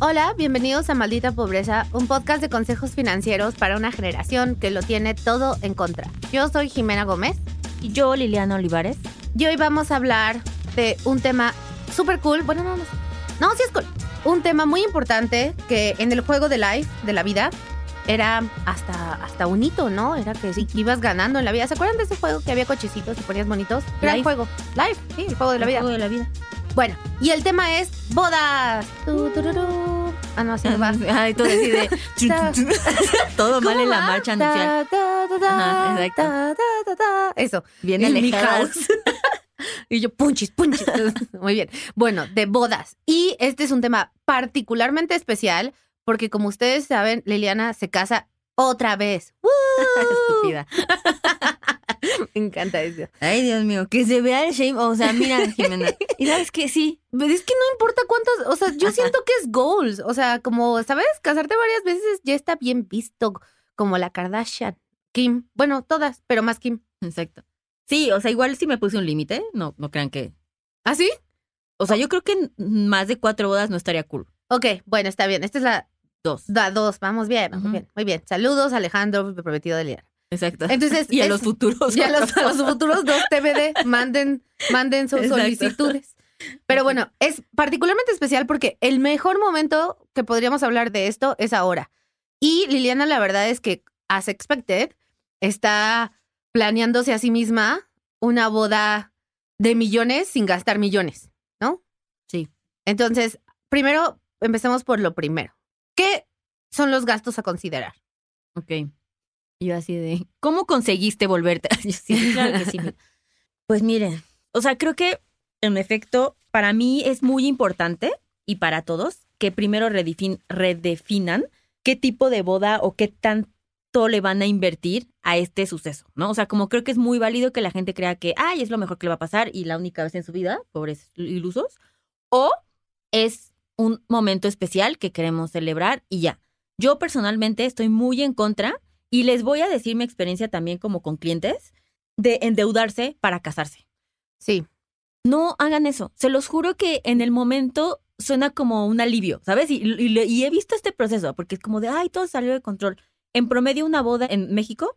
Hola, bienvenidos a Maldita Pobreza, un podcast de consejos financieros para una generación que lo tiene todo en contra. Yo soy Jimena Gómez Y yo, Liliana Olivares. y hoy vamos a hablar de un tema súper cool. Bueno, no, no, no, sí es cool. Un tema muy importante que en el juego de life, de la vida, era hasta, hasta un hito, ¿no? Era que si ibas ganando en la vida. ¿Se acuerdan de ese juego que había cochecitos y ponías bonitos? Gran Life. juego. Life, sí, el juego de la vida. Juego de la vida. Bueno, y el tema es bodas. Tu. Ah, no, así va. Ay, todo así de... todo mal en la marcha nupcial. Ajá, exacto. Eso. Bien alejadas. house. y yo, punchis, punchis. Muy bien. Bueno, de bodas. Y este es un tema particularmente especial porque, como ustedes saben, Liliana se casa otra vez. ¡Woo! Estúpida. Me encanta eso. Ay, Dios mío, que se vea el shame. O sea, mira, Jimena. Y sabes que sí. Pero es que no importa cuántas, o sea, yo siento que es goals. O sea, como, ¿sabes? Casarte varias veces ya está bien visto, como la Kardashian, Kim. Bueno, todas, pero más Kim. Exacto. Sí, o sea, igual sí me puse un límite. No, no crean que. ¿Ah, sí? O sea, yo creo que más de cuatro bodas no estaría cool. Ok, bueno, está bien. Esta es la, Dos. la dos. Vamos bien, vamos bien. Muy bien. Saludos, Alejandro, prometido de Liliana. Exacto. Entonces, y a es- los futuros. Y a los, a los futuros dos TBD, manden, manden sus Exacto. solicitudes. Pero bueno, es particularmente especial porque el mejor momento que podríamos hablar de esto es ahora. Y Liliana, la verdad es que, as expected, está planeándose a sí misma una boda de millones sin gastar millones, ¿no? Sí. Entonces, primero, empecemos por lo primero. ¿Qué son los gastos a considerar? Ok. Yo así de, ¿cómo conseguiste volverte? Yo sí, claro que sí. Pues miren, o sea, creo que en efecto, para mí es muy importante y para todos que primero redefin- redefinan qué tipo de boda o qué tanto le van a invertir a este suceso, ¿no? O sea, como creo que es muy válido que la gente crea que, ay, es lo mejor que le va a pasar y la única vez en su vida, pobres ilusos, o es un momento especial que queremos celebrar y ya. Yo personalmente estoy muy en contra y les voy a decir mi experiencia también como con clientes de endeudarse para casarse. Sí. No hagan eso. Se los juro que en el momento suena como un alivio, ¿sabes? Y, y- y he visto este proceso porque es como de, ay, todo salió de control. En promedio, una boda en México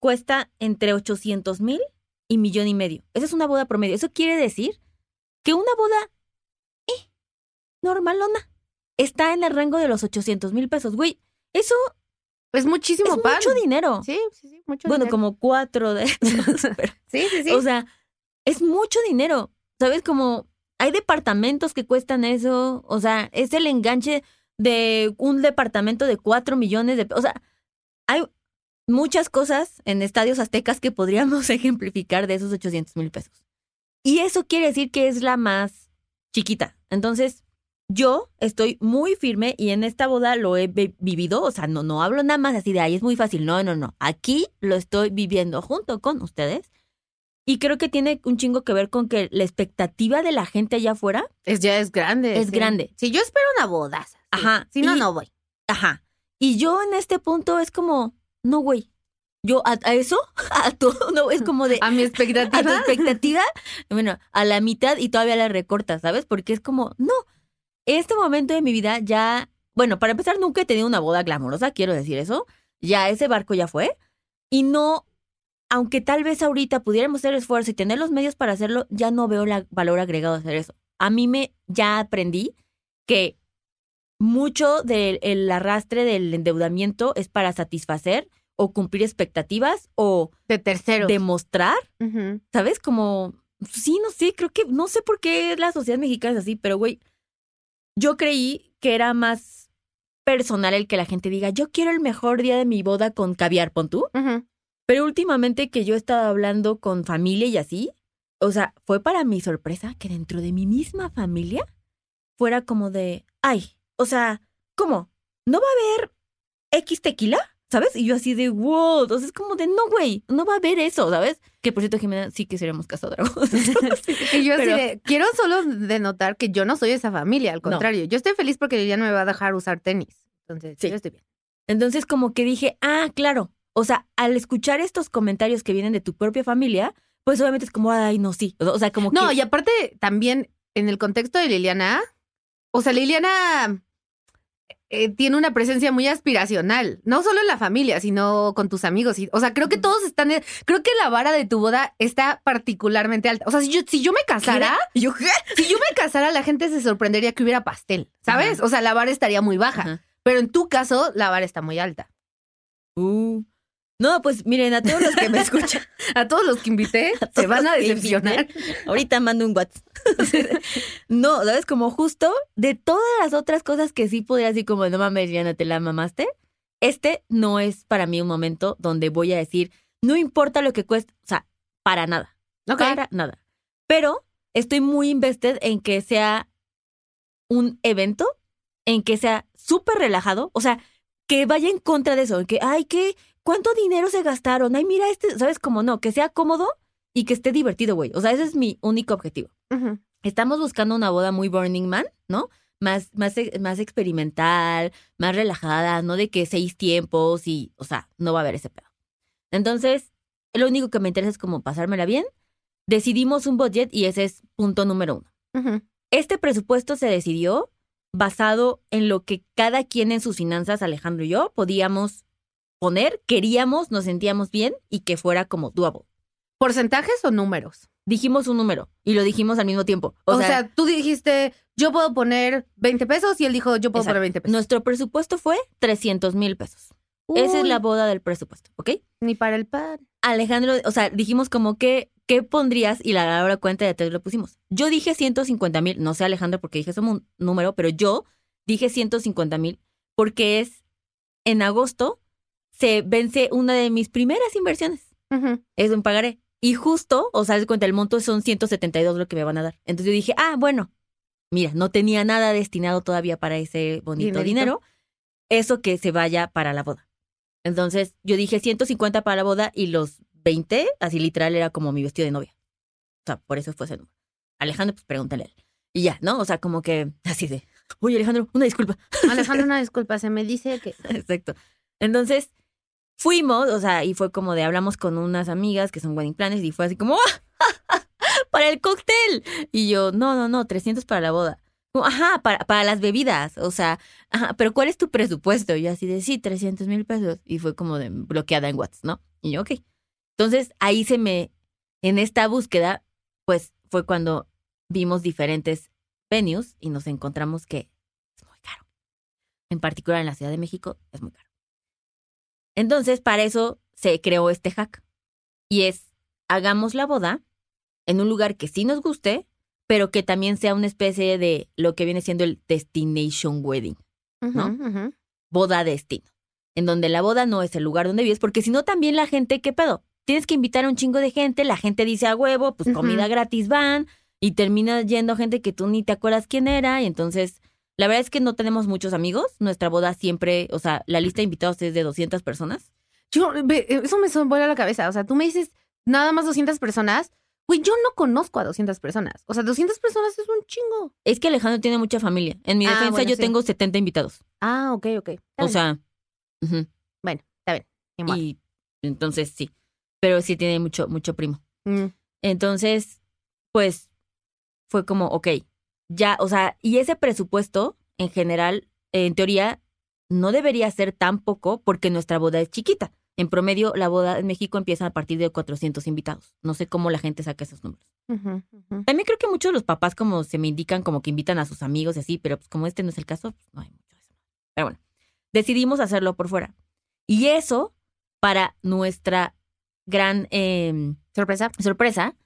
cuesta entre 800 mil y millón y medio. Esa es una boda promedio. Eso quiere decir que una boda, eh, normalona, está en el rango de los 800 mil pesos. Güey, eso Es muchísimo es pan. mucho dinero. Sí, sí, sí, mucho bueno, dinero. como cuatro de esos. pero- Sí, sí, sí. O sea, es mucho dinero. ¿Sabes? Como hay departamentos que cuestan eso. O sea, es el enganche de un departamento de cuatro millones de... O sea, hay muchas cosas en estadios aztecas que podríamos ejemplificar de esos 800 mil pesos. Y eso quiere decir que es la más chiquita. Entonces, yo estoy muy firme y en esta boda lo he vi- vivido. O sea, no, no hablo nada más así de ahí, es muy fácil. No, no, no. Aquí lo estoy viviendo junto con ustedes. Y creo que tiene un chingo que ver con que la expectativa de la gente allá afuera, es, ya es grande. Es sí. grande. Sí, yo espero una boda. sí. Ajá, Si no, y- no voy. ajá. Y yo en este punto es como, no, güey. Yo a, a eso, a todo, no, es como de, A mi a tu expectativa. expectativa, bueno, a la mitad y todavía la recortas, ¿sabes? Porque es como, no, este momento de mi vida ya, bueno, para empezar, nunca he tenido una boda glamorosa, quiero decir eso. Ya ese barco ya fue. Y no, aunque tal vez ahorita pudiéramos hacer esfuerzo y tener los medios para hacerlo, ya no veo el valor agregado de hacer eso. A mí me, ya aprendí que mucho del arrastre del endeudamiento es para satisfacer o cumplir expectativas o de tercero. demostrar Ujú. ¿sabes? Como, sí, no sé, creo que, no sé por qué la sociedad mexicana es así, pero güey, yo creí que era más personal el que la gente diga, yo quiero el mejor día de mi boda con caviar, pon tú. Pero últimamente que yo estaba hablando con familia y así, o sea, fue para mi sorpresa que dentro de mi misma familia fuera como de, ay, o sea, ¿cómo? ¿No va a haber X tequila? ¿Sabes? Y yo así de, wow, entonces como de, no, güey, no va a haber eso, ¿sabes? Que por cierto, Jimena, sí que seríamos casadragos. Y yo así de, quiero solo denotar que yo no soy esa familia, al No. contrario. Yo estoy feliz porque ya no me va a dejar usar tenis. Entonces, Sí. yo estoy bien. Entonces como que dije, ah, claro. O sea, al escuchar estos comentarios que vienen de tu propia familia, pues obviamente es como, ay, no, sí. O sea, como No, que... y aparte también en el contexto de Liliana, o sea, Liliana eh, tiene una presencia muy aspiracional, no solo en la familia, sino con tus amigos. Y, o sea, creo que todos están, creo que la vara de tu boda está particularmente alta. O sea, si yo, si yo me casara, Yo, si yo me casara, la gente se sorprendería que hubiera pastel, ¿sabes? O sea, la vara estaría muy baja. Ajá. Pero en tu caso, la vara está muy alta. Uh. No, pues miren, a todos los que me escuchan, A todos los que invité se todos van a que decepcionar. ahorita mando un WhatsApp. no, ¿sabes? Como justo de todas las otras cosas que sí podría decir como, no mames, Diana, te la mamaste, este no es para mí un momento donde voy a decir, no importa lo que cueste, o sea, para nada. Ok. Para nada. Pero estoy muy invested en que sea un evento, en que sea súper relajado, o sea, que vaya en contra de eso, en que, ay, ¿qué? ¿Cuánto dinero se gastaron? Ay, mira este, ¿sabes cómo no? Que sea cómodo y que esté divertido, güey. O sea, ese es mi único objetivo. Estamos buscando una boda muy Burning Man, ¿no? Más, más, más experimental, más relajada, no de que seis tiempos y, o sea, no va a haber ese pedo. Entonces, lo único que me interesa es como pasármela bien. Decidimos un budget y ese es punto número uno. Este presupuesto se decidió basado en lo que cada quien en sus finanzas, Alejandro y yo, podíamos poner, queríamos, nos sentíamos bien y que fuera como doable. ¿Porcentajes o números? Dijimos un número y lo dijimos al mismo tiempo. O, O, sea, sea, tú dijiste, yo puedo poner 20 pesos y él dijo, yo puedo Exacto. poner 20 pesos. nuestro presupuesto fue 300 mil pesos. Esa es la boda del presupuesto, ¿ok? Ni para el pan. Alejandro, o sea, dijimos como que, ¿qué pondrías? Y la hora cuenta de tres lo pusimos. Yo dije 150 mil, no sé Alejandro porque dije ese mu- número, pero yo dije 150 mil porque es, en agosto, se vence una de mis primeras inversiones. Ujú. Es un pagaré. Y justo, o sea, cuenta, el monto son 172 lo que me van a dar. Entonces yo dije, ah, bueno, mira, no tenía nada destinado todavía para ese bonito Dinerito. dinero. Eso que se vaya para la boda. Entonces yo dije 150 para la boda y los 20, así literal, era como mi vestido de novia. O sea, por eso fue ese número. Alejandro, pues pregúntale a él. Y ya, ¿no? O sea, como que así de, oye Alejandro, una disculpa. Alejandro, una disculpa, se me dice que... Exacto. Entonces, fuimos, o sea, y fue como de hablamos con unas amigas que son wedding planners y fue así como, ¡ah! para el cóctel. Y yo, no, no, no, 300 para la boda. Ajá, para, para las bebidas, o sea, ajá, pero ¿cuál es tu presupuesto? Y yo así de, sí, 300 mil pesos. Y fue como de bloqueada en WhatsApp, ¿no? Y yo, ok. Entonces, ahí se me, en esta búsqueda, pues fue cuando vimos diferentes venues y nos encontramos que es muy caro. En particular en la Ciudad de México, es muy caro. Entonces, para eso se creó este hack. Y es, hagamos la boda en un lugar que sí nos guste, pero que también sea una especie de lo que viene siendo el destination wedding, ¿no? Boda destino, en donde la boda no es el lugar donde vives, porque si no también la gente, ¿qué pedo? Tienes que invitar a un chingo de gente, la gente dice a huevo, pues comida gratis van, y termina yendo gente que tú ni te acuerdas quién era, y entonces, la verdad es que no tenemos muchos amigos, nuestra boda siempre, o sea, la lista de invitados es de 200 personas. Yo, ve, eso me vuela la cabeza. O sea, tú me dices nada más 200 personas. Güey, yo no conozco a 200 personas. O sea, 200 personas es un chingo. Es que Alejandro tiene mucha familia. En mi Ah, defensa bueno, yo sí. tengo 70 invitados. Ah, ok, ok. Está O bien. sea, bueno, está bien. Y entonces sí, pero sí tiene mucho, mucho primo. Mm. Entonces, pues fue como, ok, ya, o sea, y ese presupuesto en general, en teoría, no debería ser tan poco porque nuestra boda es chiquita. En promedio, la boda en México empieza a partir de 400 invitados. No sé cómo la gente saca esos números. También creo que muchos de los papás como se me indican como que invitan a sus amigos y así, pero pues como este no es el caso, pues no hay mucho de eso. Pero bueno, decidimos hacerlo por fuera. Y eso, para nuestra gran eh, Sorpresa. sorpresa,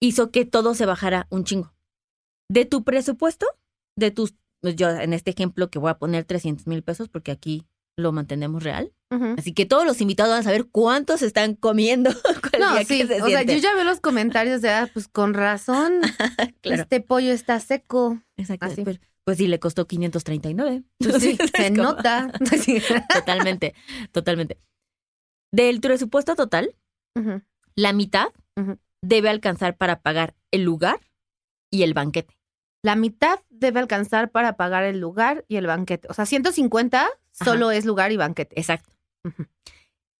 hizo que todo se bajara un chingo. De tu presupuesto, de tus, pues, yo en este ejemplo que voy a poner 300 mil pesos porque aquí lo mantenemos real. Así que todos los invitados van a saber cuántos están comiendo. No, día sí. que se O sea, yo ya veo los comentarios de, ah, pues con razón, Claro. este pollo está seco. Exacto. Así. pero, Pues sí, le costó 539. Pues sí, se como- nota. Totalmente, totalmente. Del presupuesto total, la mitad debe alcanzar para pagar el lugar y el banquete. La mitad debe alcanzar para pagar el lugar y el banquete. O sea, 150 solo es lugar y banquete. Exacto.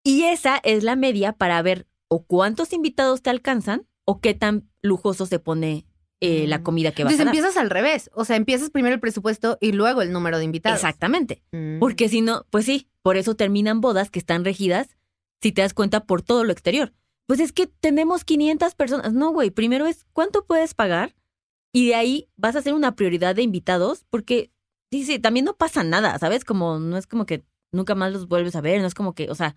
Y esa es la media para ver o cuántos invitados te alcanzan o qué tan lujoso se pone eh, la Mm. comida que vas Entonces a dar. empiezas al revés. O sea, empiezas primero el presupuesto y luego el número de invitados. Exactamente. Mm. Porque si no, pues sí, por eso terminan bodas que están regidas, si te das cuenta, por todo lo exterior. Pues es que tenemos 500 personas. No, güey, primero es cuánto puedes pagar y de ahí vas a hacer una prioridad de invitados porque, dice, también no pasa nada, ¿sabes? Como no es como que nunca más los vuelves a ver, no es como que, o sea,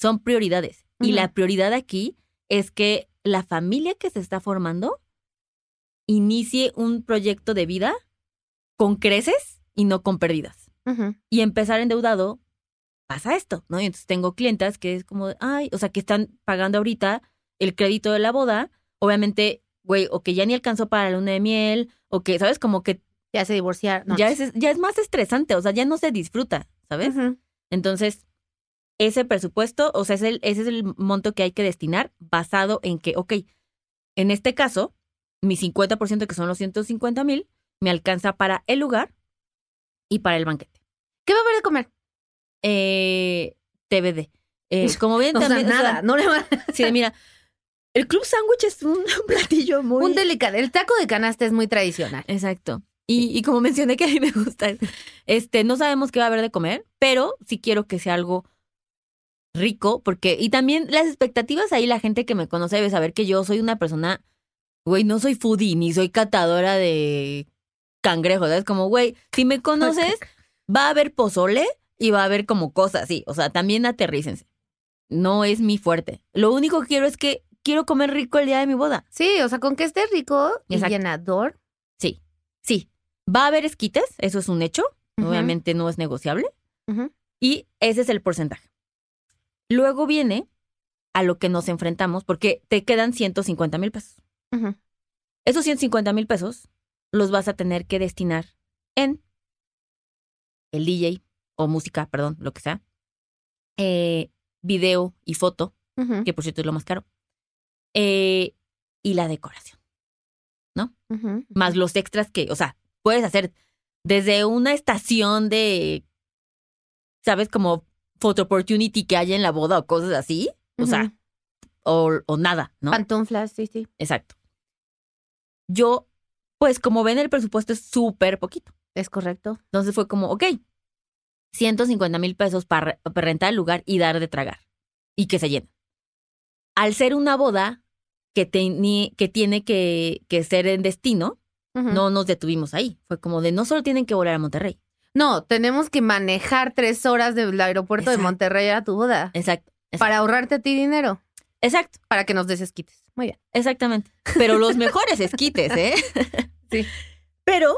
son prioridades. Y la prioridad aquí es que la familia que se está formando inicie un proyecto de vida con creces y no con pérdidas y empezar endeudado, pasa esto, ¿no? Y entonces tengo clientas que es como, ay, o sea, que están pagando ahorita el crédito de la boda, obviamente, güey, o que ya ni alcanzó para la luna de miel, o que, ¿sabes? Como que Ya se divorciaron. No, ya, es, ya es más estresante, o sea, ya no se disfruta, ¿sabes? Entonces, ese presupuesto, o sea, es el, ese es el monto que hay que destinar basado en que, ok, en este caso, mi 50%, que son los 150 mil, me alcanza para el lugar y para el banquete. ¿Qué va a haber de comer? eh, TBD. Eh, como bien O sea, también, o sea, nada. no le va sí, mira, el club sándwich es un platillo muy... Un delicado. El taco de canasta es muy tradicional. Exacto. Y, y como mencioné que a mí me gusta, este, no sabemos qué va a haber de comer, pero sí quiero que sea algo rico, porque, y también las expectativas ahí, la gente que me conoce debe saber que yo soy una persona, güey, no soy foodie, ni soy catadora de cangrejos, ¿sabes? Como, güey, si me conoces, va a haber pozole y va a haber como cosas así, o sea, también aterrícense. No es mi fuerte. Lo único que quiero es que quiero comer rico el día de mi boda. Sí, o sea, con que esté rico y Exacto. llenador. Sí, sí. Va a haber esquites, eso es un hecho. Obviamente no es negociable. Y ese es el porcentaje. Luego viene a lo que nos enfrentamos, porque te quedan 150 mil pesos. Ujú. Esos 150 mil pesos los vas a tener que destinar en el DJ o música, perdón, lo que sea, eh, video y foto, que por cierto es lo más caro, eh, y la decoración. Ujú. más los extras que, o sea, puedes hacer desde una estación de, ¿sabes? Como photo opportunity que hay en la boda o cosas así, o sea, o, o nada, ¿no? Pantuflas, sí, sí. Exacto. Yo, pues como ven, el presupuesto es súper poquito. Es correcto. Entonces fue como, ok, 150 mil pesos para, para rentar el lugar y dar de tragar. Y que se llene. Al ser una boda que, tiene que, que ser en destino, no nos detuvimos ahí. Fue como de no solo tienen que volar a Monterrey. No, tenemos que manejar tres horas del aeropuerto de. Monterrey a tu boda. Exacto. exacto. Para ahorrarte a ti dinero. Exacto, Para que nos desesquites. Muy bien. exactamente. Pero los mejores esquites, ¿eh? Sí. Pero,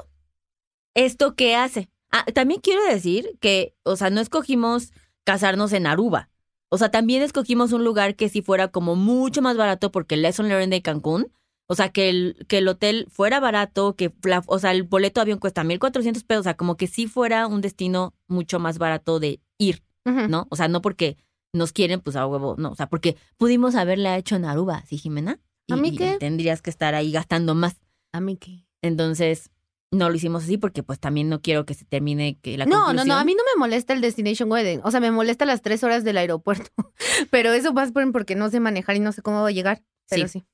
¿esto qué hace? Ah, también quiero decir que, o sea, no escogimos casarnos en Aruba. O sea, también escogimos un lugar que sí fuera como mucho más barato porque el Lesson Learned de Cancún, o sea, que el, que el hotel fuera barato, que la- o sea, el boleto de avión cuesta 1.400 pesos, o sea, como que sí fuera un destino mucho más barato de ir. ¿no? O sea, no porque nos quieren, pues a huevo, no. O sea, porque pudimos haberla hecho en Aruba, ¿sí, Jimena? ¿A mí y qué? tendrías que estar ahí gastando más. A mí qué. Entonces, no lo hicimos así porque pues también no quiero que se termine que la No, no, conclusión- no, a mí no me molesta el Destination Wedding. O sea, me molesta las tres horas del aeropuerto. Pero eso por- porque no sé manejar y no sé cómo voy a llegar. Pero sí.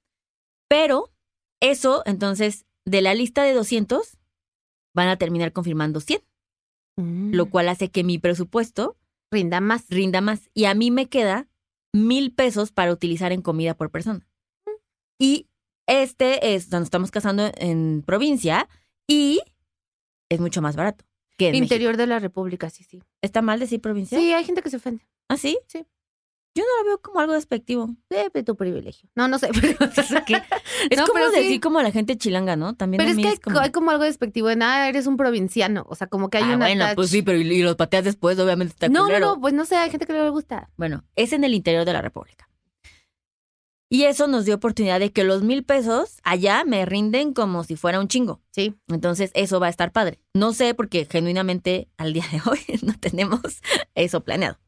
Pero eso, entonces, de la lista de 200, van a terminar confirmando 100, Mm. lo cual hace que mi presupuesto Rinda más. rinda más. Y a mí me queda mil pesos para utilizar en comida por persona. Y este es, nos estamos casando en provincia y es mucho más barato que en México. Interior de la República, sí, sí. ¿Está mal decir provincia? Sí, hay gente que se ofende. ¿Ah, sí? Sí. Yo no lo veo como algo despectivo. Eh, de tu privilegio. No, no sé. Pero, Es No, como pero sí. decir como la gente chilanga, ¿no? También pero es que hay, es como... hay como algo despectivo de nada, eres un provinciano. O sea, como que hay ah, una. bueno, touch. pues sí, pero y, y los pateas después, obviamente está No, no, culero. no, pues no sé, hay gente que no le gusta. Bueno, es en el interior de la República. Y eso nos dio oportunidad de que los mil pesos allá me rinden como si fuera un chingo. Sí. Entonces, eso va a estar padre. No sé, porque genuinamente al día de hoy no tenemos eso planeado.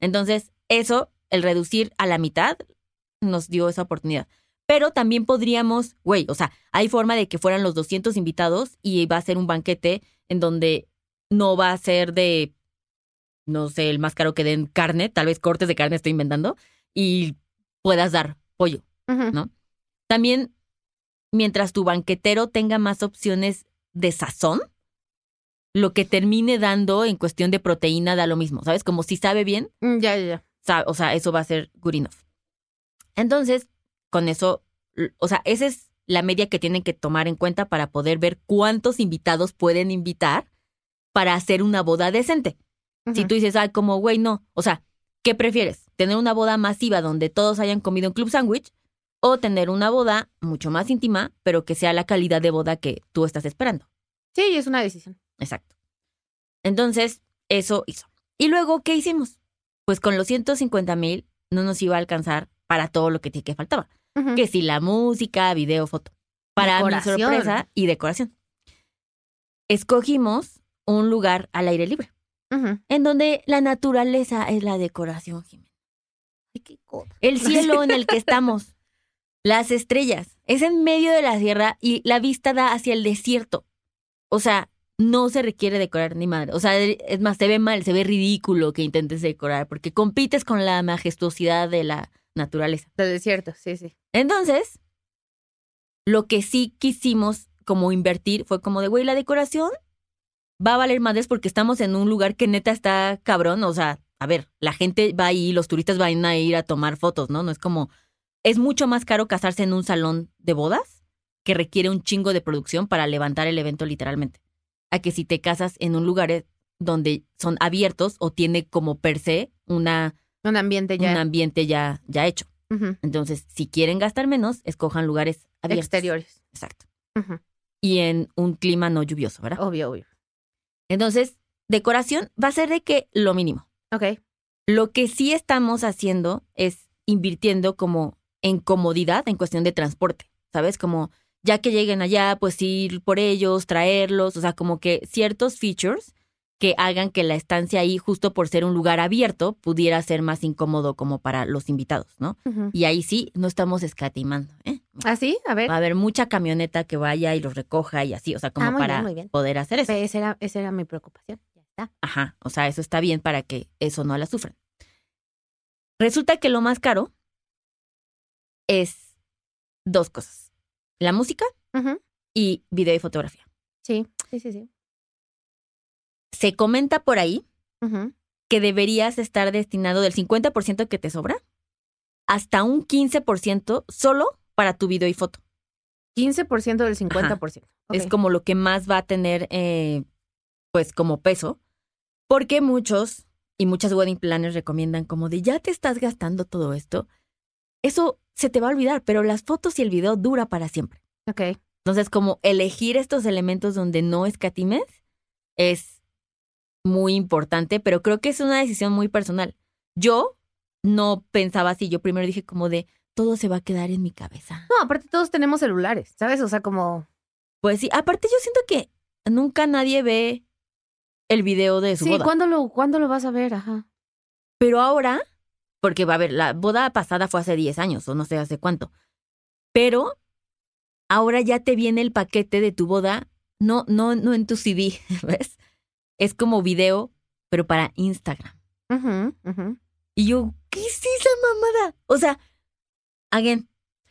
Entonces, eso, el reducir a la mitad, nos dio esa oportunidad. Pero también podríamos, güey, o sea, hay forma de que fueran los 200 invitados y va a ser un banquete en donde no va a ser de, no sé, el más caro que den carne, tal vez cortes de carne estoy inventando, y puedas dar pollo. ¿No? También mientras tu banquetero tenga más opciones de sazón, lo que termine dando en cuestión de proteína da lo mismo, ¿sabes? Como si sabe bien, Mm, Ya, ya, ya. o sea, eso va a ser good enough. Entonces, con eso, o sea, esa es la media que tienen que tomar en cuenta para poder ver cuántos invitados pueden invitar para hacer una boda decente. Si tú dices, ay, como, güey, no. O sea, ¿qué prefieres? ¿Tener una boda masiva donde todos hayan comido un club sándwich? ¿O tener una boda mucho más íntima, pero que sea la calidad de boda que tú estás esperando? Sí, es una decisión. Exacto. Entonces, eso hizo. ¿Y luego qué hicimos? Pues con los 150 mil no nos iba a alcanzar para todo lo que, que faltaba. Que si la música, video, foto. Para Decoración. mi sorpresa y decoración. Escogimos un lugar al aire libre en donde la naturaleza es la decoración, Jimena. El cielo en el que estamos, las estrellas, es en medio de la sierra y la vista da hacia el desierto. O sea, no se requiere decorar ni madre. O sea, es más, se ve mal, se ve ridículo que intentes decorar porque compites con la majestuosidad de la naturaleza. Del desierto, sí, sí. Entonces, lo que sí quisimos como invertir fue como de, güey, la decoración va a valer madres porque estamos en un lugar que neta está cabrón. O sea, a ver, la gente va ahí, los turistas van a ir a tomar fotos, ¿no? No es como, es mucho más caro casarse en un salón de bodas que requiere un chingo de producción para levantar el evento literalmente. A que si te casas en un lugar eh, donde son abiertos o tiene como per se una, Un ambiente ya. un ambiente ya, ya hecho. Entonces, si quieren gastar menos, escojan lugares abiertos. Exteriores. Exacto. Y en un clima no lluvioso, ¿verdad? Obvio, obvio. Entonces, decoración va a ser de que lo mínimo. Ok. Lo que sí estamos haciendo es invirtiendo como en comodidad en cuestión de transporte, ¿sabes? Como ya que lleguen allá, pues ir por ellos, traerlos, o sea, como que ciertos features que hagan que la estancia ahí, justo por ser un lugar abierto, pudiera ser más incómodo como para los invitados, ¿no? Y ahí sí, no estamos escatimando, ¿eh? ¿Ah, sí? A ver. Va a haber mucha camioneta que vaya y los recoja y así, o sea, como Ah, para bien, muy bien. poder hacer eso. Esa era, esa era mi preocupación. Está. Ajá, o sea, eso está bien para que eso no la sufran. Resulta que lo más caro es dos cosas. La música y video y fotografía. Sí, sí, sí, sí. Se comenta por ahí que deberías estar destinado del 50% que te sobra hasta un 15% solo para tu video y foto. 15% del 50%. Ok. Es como lo que más va a tener, eh, pues, como peso. Porque muchos y muchas wedding planners recomiendan como de ya te estás gastando todo esto. Eso se te va a olvidar, pero las fotos y el video dura para siempre. Ok. Entonces, como elegir estos elementos donde no escatimes es muy importante, pero creo que es una decisión muy personal. Yo no pensaba así, yo primero dije como de todo se va a quedar en mi cabeza. No, aparte todos tenemos celulares, ¿sabes? O sea, como... Pues sí, aparte yo siento que nunca nadie ve el video de su Sí, boda. ¿cuándo lo, ¿cuándo lo vas a ver? Ajá. Pero ahora, porque va a ver, la boda pasada fue hace 10 años o no sé hace cuánto. Pero ahora ya te viene el paquete de tu boda, no, no, no en tu CD, ¿ves? Es como video, pero para Instagram. Ujú, ujú. Y yo, ¿qué es esa mamada? O sea, again,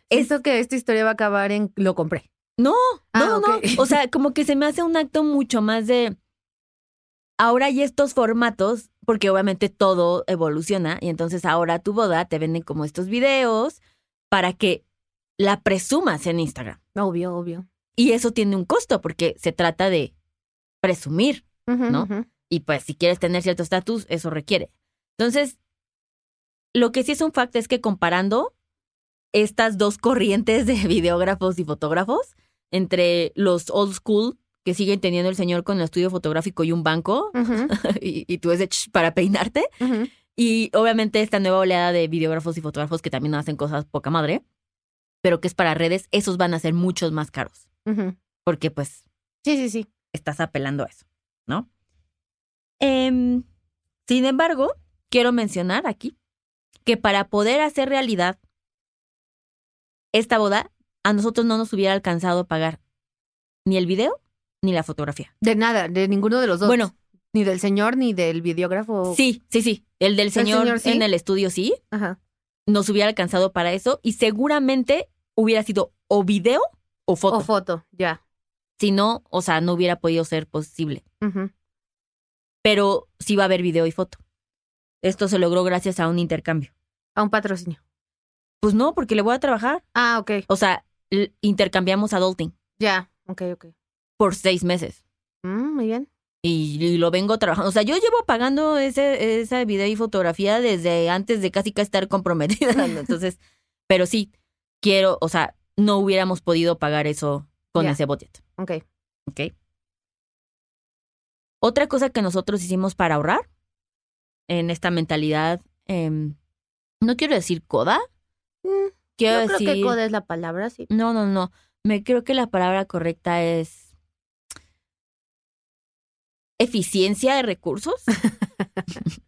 es, Siento que esta historia va a acabar en lo compré. no, Ah, no, no. O sea, como que se me hace un acto mucho más de. Ahora hay estos formatos, porque obviamente todo evoluciona, y entonces ahora tu boda te venden como estos videos para que la presumas en Instagram. Obvio, obvio. Y eso tiene un costo, porque se trata de presumir. ¿no? Y pues si quieres tener cierto estatus, eso requiere. Entonces, lo que sí es un fact es que comparando estas dos corrientes de videógrafos y fotógrafos, entre los old school, que siguen teniendo el señor con el estudio fotográfico y un banco, y, y tú es de para peinarte, y obviamente esta nueva oleada de videógrafos y fotógrafos que también hacen cosas poca madre, pero que es para redes, esos van a ser muchos más caros, porque pues Sí, sí, sí. estás apelando a eso, ¿no? Em, sin embargo, quiero mencionar aquí que para poder hacer realidad esta boda, a nosotros no nos hubiera alcanzado pagar ni el video ni la fotografía. De nada, de ninguno de los dos. Bueno, Ni del señor, ni del videógrafo. sí, sí, sí. El del señor, señor sí? en el estudio sí, Ajá. nos hubiera alcanzado para eso y seguramente hubiera sido o video o foto. O foto, ya. si no, o sea, no hubiera podido ser posible. Pero sí va a haber video y foto. Esto se logró gracias a un intercambio. A un patrocinio. Pues no, porque le voy a trabajar. Ah, ok. O sea, intercambiamos adulting Ya. Ok, ok. Por seis meses. Mm, muy bien. Y, y lo vengo trabajando. O sea, yo llevo pagando ese, esa video y fotografía desde antes de casi casi estar comprometida. ¿no? Entonces, pero sí, quiero, o sea, no hubiéramos podido pagar eso con ese budget. Ok. ¿Ok? Otra cosa que nosotros hicimos para ahorrar en esta mentalidad, em, no quiero decir coda, Mm, quiero Yo creo decir... que coda es la palabra, sí. No, no, no. Me creo que la palabra correcta es eficiencia de recursos.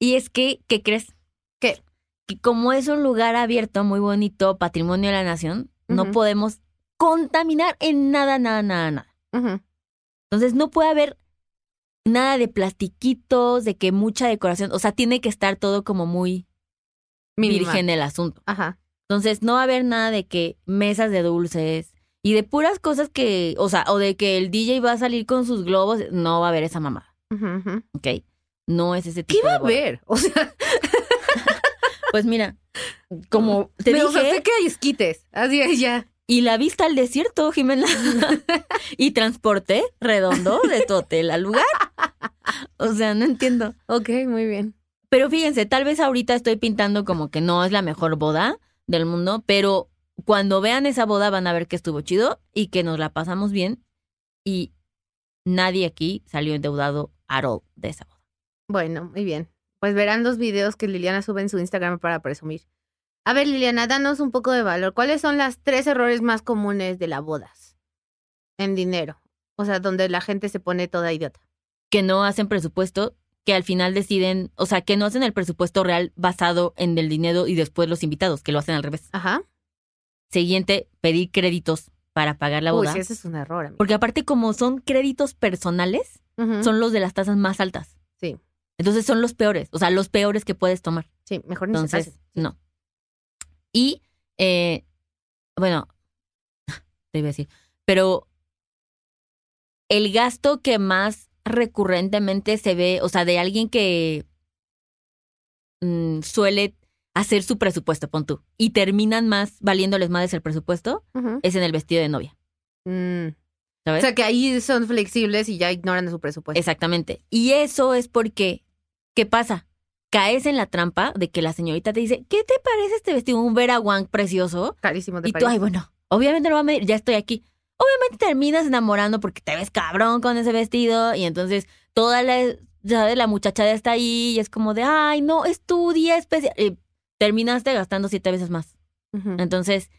y es que, ¿qué crees? ¿Qué? Que como es un lugar abierto, muy bonito, patrimonio de la nación, no podemos contaminar en nada, nada, nada, nada. Entonces no puede haber nada de plastiquitos, de que mucha decoración, o sea, tiene que estar todo como muy Minimal. virgen el asunto. Ajá. Entonces, no va a haber nada de que mesas de dulces y de puras cosas que, o sea, o de que el DJ va a salir con sus globos, no va a haber esa Ujú, ujú. ¿ok? No es ese ¿Qué tipo va de a haber? O sea, Pues mira, como te me- o sea, dije, sé que hay esquites. Así es, ya. y la vista al desierto, Jimena, y transporte redondo de tu hotel al lugar. O sea, no entiendo. Ok, muy bien. Pero fíjense, tal vez ahorita estoy pintando como que no es la mejor boda del mundo, pero cuando vean esa boda van a ver que estuvo chido y que nos la pasamos bien y nadie aquí salió endeudado at all de esa boda. Bueno, muy bien. Pues verán los videos que Liliana sube en su Instagram para presumir. A ver, Liliana, danos un poco de valor. ¿Cuáles son las tres errores más comunes de las bodas? En dinero. O sea, donde la gente se pone toda idiota. Que no hacen presupuesto, que al final deciden, o sea, que no hacen el presupuesto real basado en el dinero y después los invitados, que lo hacen al revés. Ajá. Siguiente, pedir créditos para pagar la Uy, boda. sí, ese es un error. amiga. Porque aparte como son créditos personales, son los de las tasas más altas. Sí. Entonces son los peores, o sea, los peores que puedes tomar. Sí, mejor ni se Entonces, casen. No. Y, eh, bueno, te iba a decir, pero el gasto que más recurrentemente se ve, o sea, de alguien que mm, suele hacer su presupuesto, pon tú, y terminan más valiéndoles más el presupuesto, es en el vestido de novia, Mm. ¿sabes? O sea, que ahí son flexibles y ya ignoran su presupuesto. Exactamente. Y eso es porque, ¿qué pasa? Caes en la trampa de que la señorita te dice, ¿qué te parece este vestido? Un Vera Wang precioso. Carísimo de Y tú, ay, bueno, obviamente lo va a medir, ya estoy aquí. Obviamente terminas enamorando porque te ves cabrón con ese vestido y entonces toda la, ¿sabes? La muchachada está ahí y es como de, ay, no, es tu día especial. Y terminaste gastando siete veces más. Entonces,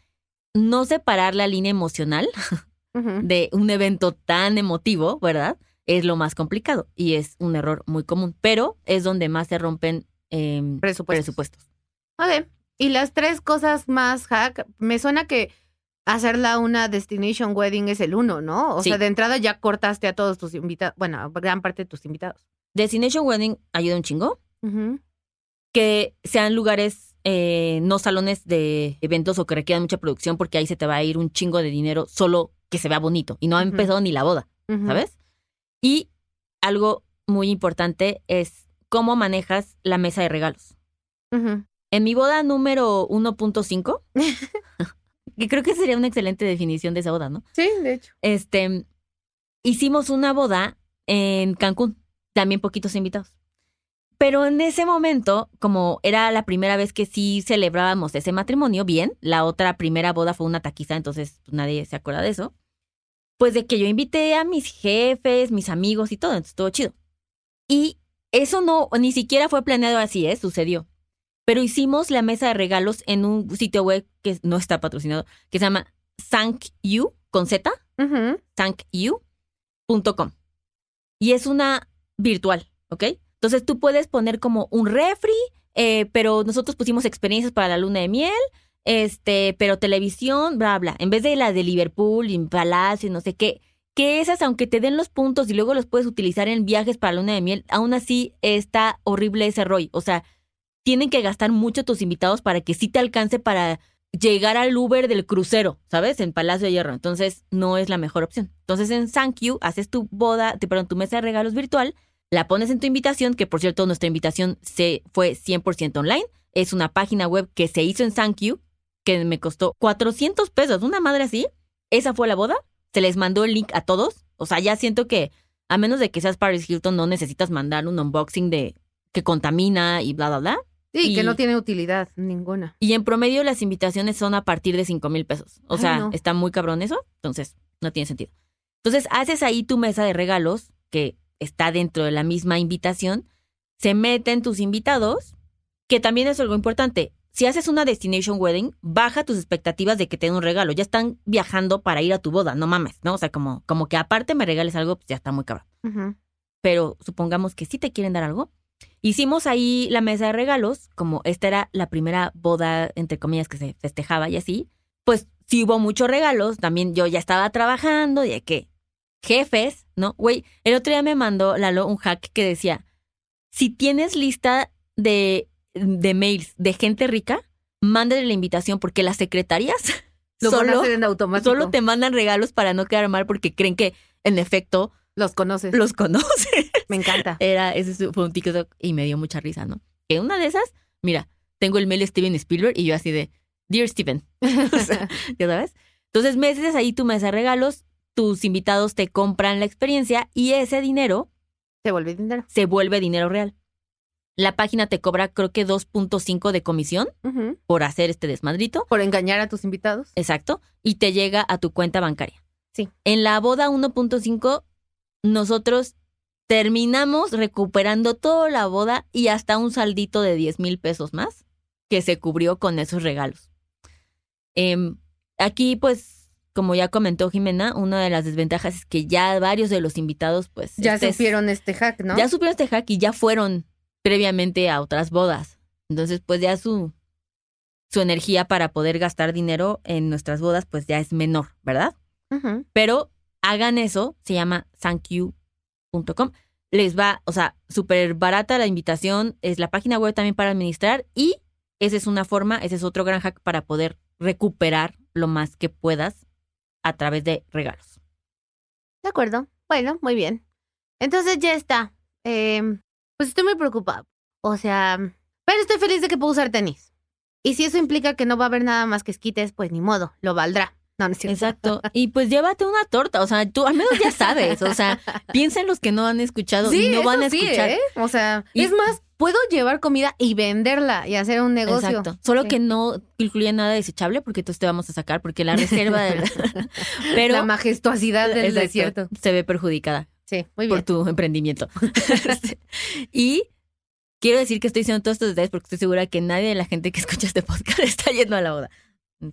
no separar la línea emocional de un evento tan emotivo, ¿verdad? Es lo más complicado y es un error muy común, pero es donde más se rompen em, Presupuestos. presupuestos. Ok. Y las tres cosas más hack, me suena que hacerla una destination wedding es el uno, ¿no? O Sí. sea, de entrada ya cortaste a todos tus invitados, bueno, a gran parte de tus invitados. Destination Wedding ayuda un chingo, que sean lugares, eh, no salones de eventos o que requieran mucha producción, porque ahí se te va a ir un chingo de dinero solo que se vea bonito y no ha empezado ni la boda. ¿sabes? Y algo muy importante es cómo manejas la mesa de regalos. En mi boda número 1.5, que creo que sería una excelente definición de esa boda, ¿no? Sí, de hecho. Este, hicimos una boda en Cancún, también poquitos invitados. Pero en ese momento, como era la primera vez que sí celebrábamos ese matrimonio, bien, la otra primera boda fue una taquiza, entonces pues, nadie se acuerda de eso. Pues de que yo invité a mis jefes, mis amigos y todo, entonces todo chido. Y eso no, ni siquiera fue planeado así, ¿eh? Sucedió. Pero hicimos la mesa de regalos en un sitio web que no está patrocinado, que se llama Thank You, con Z, Ujú. thankyou.com. Y es una virtual, ¿ok? Entonces tú puedes poner como un refri, eh, pero nosotros pusimos experiencias para la luna de miel, este, pero televisión, bla, bla. En vez de la de Liverpool, y Palacio, no sé qué, que esas, aunque te den los puntos y luego los puedes utilizar en viajes para la luna de miel, aún así está horrible ese rollo. O sea, tienen que gastar mucho tus invitados para que sí te alcance para llegar al Uber del crucero, ¿sabes? En Palacio de Hierro. Entonces, no es la mejor opción. Entonces, en Thank You, haces tu boda, te, perdón, tu mesa de regalos virtual, la pones en tu invitación, que por cierto, nuestra invitación se fue 100% online. Es una página web que se hizo en Thank You, que me costó 400 pesos, una madre así. Esa fue la boda. Se les mandó el link a todos. O sea, ya siento que, a menos de que seas Paris Hilton, no necesitas mandar un unboxing de que contamina y bla, bla, bla. Sí, que Y- no tiene utilidad ninguna. Y en promedio las invitaciones son a partir de 5 mil pesos. O Ay, sea, no. está muy cabrón eso. Entonces, no tiene sentido. Entonces, haces ahí tu mesa de regalos, que está dentro de la misma invitación. Se meten tus invitados, que también es algo importante. Si haces una destination wedding, baja tus expectativas de que te den un regalo. Ya están viajando para ir a tu boda, no mames, ¿no? O sea, como, como que aparte me regales algo, pues ya está muy cabrón pero supongamos que sí te quieren dar algo. Hicimos ahí la mesa de regalos, como esta era la primera boda, entre comillas, que se festejaba y así, pues sí hubo muchos regalos, también yo ya estaba trabajando, y de que jefes, ¿no? Güey, el otro día me mandó Lalo un hack que decía, si tienes lista de, de mails de gente rica, mándale la invitación porque las secretarias solo, solo te mandan regalos para no quedar mal porque creen que en efecto Los conoces. los conoces. Me encanta. Era, ese fue un TikTok y me dio mucha risa, ¿no? Que una de esas, mira, tengo el mail de Steven Spielberg y yo así de, Dear Steven, O sea, ¿ya sabes? Entonces metes ahí tu mesa de regalos, tus invitados te compran la experiencia y ese dinero Te vuelve dinero. se vuelve dinero real. La página te cobra creo que 2.5 de comisión por hacer este desmadrito. Por engañar a tus invitados. Exacto. Y te llega a tu cuenta bancaria. Sí. En la boda 1.5, nosotros terminamos recuperando toda la boda y hasta un saldito de 10 mil pesos más que se cubrió con esos regalos. Em, aquí, pues, como ya comentó Jimena, una de las desventajas es que ya varios de los invitados, pues, Ya este es- supieron este hack, ¿no? ya supieron este hack y ya fueron previamente a otras bodas. Entonces, pues ya su, su energía para poder gastar dinero en nuestras bodas, pues ya es menor, ¿verdad? Pero hagan eso, se llama thankyou.com. Les va, o sea, súper barata la invitación, es la página web también para administrar y esa es una forma, ese es otro gran hack para poder recuperar lo más que puedas a través de regalos. De acuerdo. Bueno, muy bien. Entonces ya está. Eh, pues estoy muy preocupada. O sea, pero estoy feliz de que puedo usar tenis. Y si eso implica que no va a haber nada más que esquites, pues ni modo, lo valdrá. No, no es cierto. Exacto. Y pues llévate una torta, o sea, tú al menos ya sabes, o sea, piensa en los que no han escuchado Sí, y no van a eso sí, escuchar. ¿eh? O sea, Y- es más, puedo llevar comida y venderla y hacer un negocio. Exacto. Solo Sí. que no incluye nada desechable porque entonces te vamos a sacar porque la reserva pero La majestuosidad del Exacto, desierto. se ve perjudicada Sí, muy por tu emprendimiento. y quiero decir que estoy diciendo todos estos detalles porque estoy segura que nadie de la gente que escucha este podcast está yendo a la boda.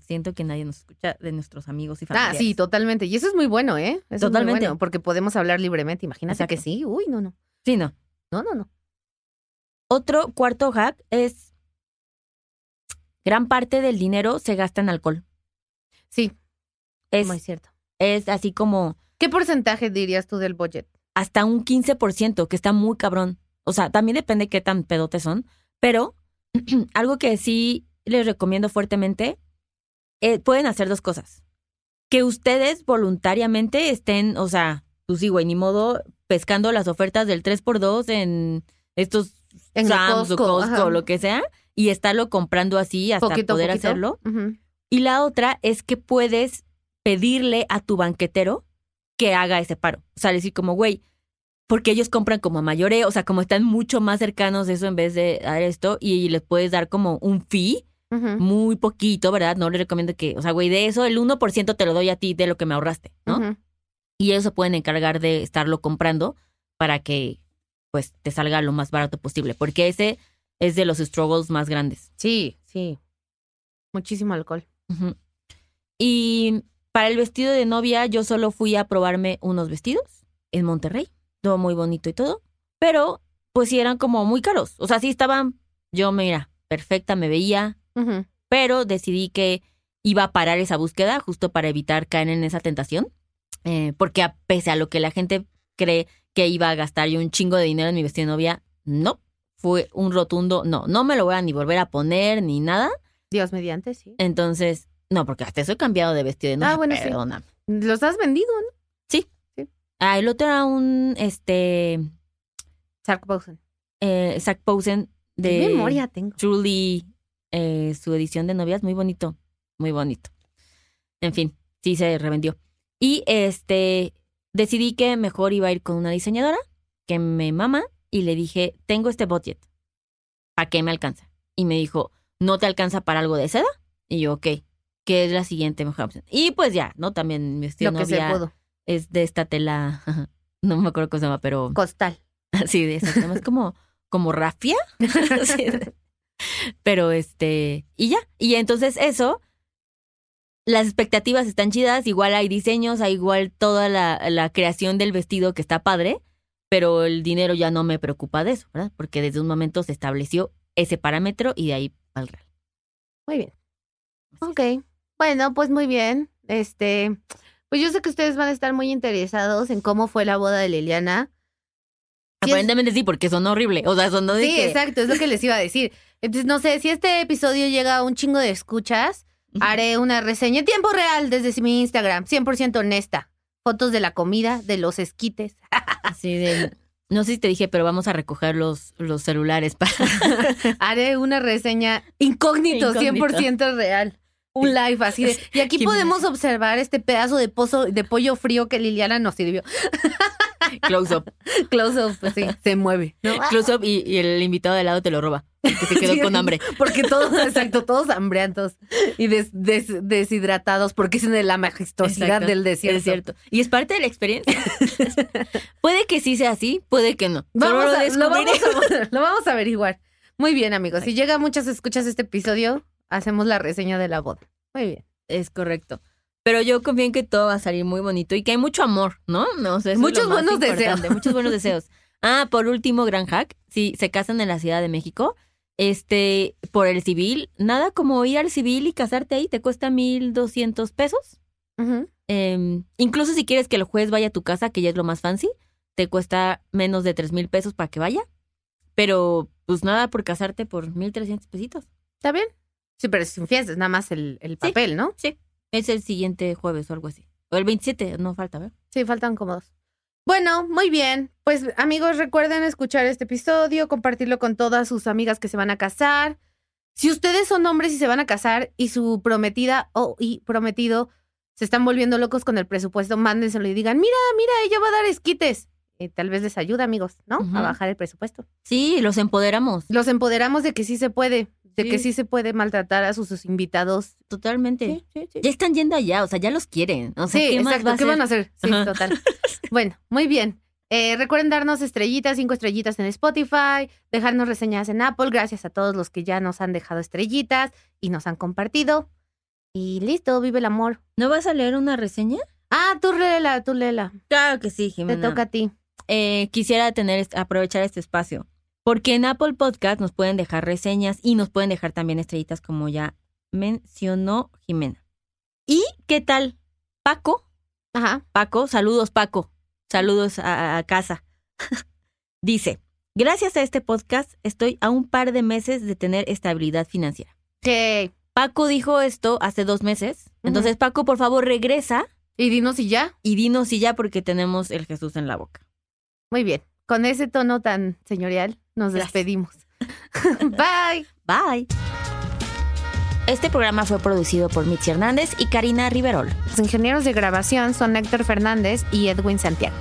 Siento que nadie nos escucha de nuestros amigos y Ah, familiares. sí, totalmente. Y eso es muy bueno, ¿eh? Eso es muy Totalmente. bueno, porque podemos hablar libremente. Imagínate Exacto. que sí. Uy, no, no. Sí, no. No, no, no. Otro cuarto hack es gran parte del dinero se gasta en alcohol. Sí, Es, muy cierto. es así como ¿Qué porcentaje dirías tú del budget? hasta un 15%, que está muy cabrón. O sea, también depende qué tan pedotes son, pero algo que sí les recomiendo fuertemente, eh, pueden hacer dos cosas. Que ustedes voluntariamente estén, o sea, pues sí, güey, ni modo, pescando las ofertas del 3x2 en estos En Sam's o Costco, Costco o lo que sea, y estarlo comprando así hasta Poquito poder poquito. hacerlo. Y la otra es que puedes pedirle a tu banquetero que haga ese paro. O sea, decir como, güey, porque ellos compran como a mayoreo, o sea, como están mucho más cercanos de eso en vez de dar esto, y les puedes dar como un fee, muy poquito, ¿verdad? No les recomiendo que, o sea, güey, de eso el 1% te lo doy a ti de lo que me ahorraste, ¿no? Y ellos se pueden encargar de estarlo comprando para que, pues, te salga lo más barato posible, porque ese es de los struggles más grandes. Sí, sí. Muchísimo alcohol. Y para el vestido de novia, yo solo fui a probarme unos vestidos en Monterrey. Todo muy bonito y todo. Pero, pues sí, eran como muy caros. O sea, sí estaban, yo, mira, perfecta, me veía. Pero decidí que iba a parar esa búsqueda justo para evitar caer en esa tentación. Eh, porque a pese a lo que la gente cree que iba a gastar yo un chingo de dinero en mi vestido de novia, no. Fue un rotundo no. No me lo voy a ni volver a poner ni nada. Dios mediante, sí. Entonces, no, porque hasta eso he cambiado de vestido de novia. Ah, bueno, sí. Los has vendido, ¿no? Ah, el otro era un, este, Sark Bosen. eh, Zach Posen ¿Qué de memoria tengo? Truly, eh, su edición de novias, muy bonito, muy bonito. En fin, sí se revendió. Y este, decidí que mejor iba a ir con una diseñadora que me mama y le dije, tengo este budget, ¿para qué me alcanza? Y me dijo, ¿no te alcanza para algo de seda? Y yo, ok, ¿qué es la siguiente mejor opción? Y pues ya, ¿no? También mi vestido Lo de que se novia pudo. es de esta tela, no me acuerdo cómo se llama, pero Costal. sí, de esa tela, es como, como rafia. Sí. Pero este, y ya, y entonces eso, las expectativas están chidas, igual hay diseños, hay igual toda la, la creación del vestido que está padre, pero el dinero ya no me preocupa de eso, ¿verdad? Porque desde un momento se estableció ese parámetro y de ahí al real. Muy bien. Ok. Bueno, pues muy bien. Este, pues yo sé que ustedes van a estar muy interesados en cómo fue la boda de Liliana. Aparentemente sí, porque sonó horrible. O sea, sonó de Sí, que- exacto, es lo que les iba a decir. Entonces, no sé, si este episodio llega a un chingo de escuchas, haré una reseña en tiempo real desde mi Instagram, 100% honesta. Fotos de la comida, de los esquites. Así de. No sé si te dije, pero vamos a recoger los, los celulares para. Haré una reseña incógnito, Incógnito. 100% real. Un live así de. Y aquí podemos observar este pedazo de pozo de pollo frío que Liliana nos sirvió. Close up. Close up, pues sí, se mueve. ¿no? Close up y, y el invitado de lado te lo roba. Que se quedó Sí, con hambre. Porque todos, exacto, todos hambrientos y des- des- deshidratados porque es de la majestuosidad Exacto, del desierto. Y es parte de la experiencia. puede que sí sea así, puede que no. Vamos lo a, lo, vamos descubriremos. a, lo vamos a averiguar. Muy bien, amigos. Si llega a muchas escuchas este episodio, hacemos la reseña de la boda. Muy bien. Es correcto. Pero yo confío en que todo va a salir muy bonito y que hay mucho amor, ¿no? No, o sea, Muchos buenos deseos. Muchos buenos deseos. Ah, por último, gran hack. Si se casan en la Ciudad de México, este, por el civil, nada como ir al civil y casarte ahí, te cuesta mil doscientos pesos. Eh, incluso si quieres que el juez vaya a tu casa, que ya es lo más fancy, te cuesta menos de tres mil pesos para que vaya. Pero, pues nada por casarte por mil trescientos pesitos. ¿Está bien? Sí, pero sin fiestas, nada más el, el papel, ¿no? Es el siguiente jueves o algo así. O el 27, no falta, ¿ver? Sí, faltan como dos. Bueno, muy bien. Pues amigos, recuerden escuchar este episodio, compartirlo con todas sus amigas que se van a casar. Si ustedes son hombres y se van a casar y su prometida o y prometido se están volviendo locos con el presupuesto, mándenselo y digan, mira, mira, ella va a dar esquites. Y tal vez les ayuda, amigos, ¿no? A bajar el presupuesto. Sí, los empoderamos. Los empoderamos de que sí se puede, de Sí. que sí se puede maltratar a sus, sus invitados. Totalmente. sí, sí. Ya están yendo allá, o sea, ya los quieren. O sea, sí, ¿qué más exacto. va ¿Qué van a hacer? Sí, Ajá. total. bueno, muy bien. Eh, recuerden darnos estrellitas, cinco estrellitas en Spotify, dejarnos reseñas en Apple. Gracias a todos los que ya nos han dejado estrellitas y nos han compartido. Y listo, vive el amor. ¿No vas a leer una reseña? Ah, tú léela, tú léela. Claro que sí, Te Jimena. toca a ti. Eh, quisiera tener aprovechar este espacio. Porque en Apple Podcast nos pueden dejar reseñas y nos pueden dejar también estrellitas, como ya mencionó Jimena. ¿Y qué tal? Paco, Ajá. Paco, saludos Paco, saludos a, a casa. Dice, gracias a este podcast estoy a un par de meses de tener estabilidad financiera. Ok. Paco dijo esto hace dos meses. Entonces, Paco, por favor, regresa Y dinos si ya. y dinos si ya porque tenemos el Jesús en la boca. Muy bien. Con ese tono tan señorial, nos despedimos. Bye. Bye. Este programa fue producido por Mitzi Hernández y Karina Riverol. Los ingenieros de grabación son Héctor Fernández y Edwin Santiago.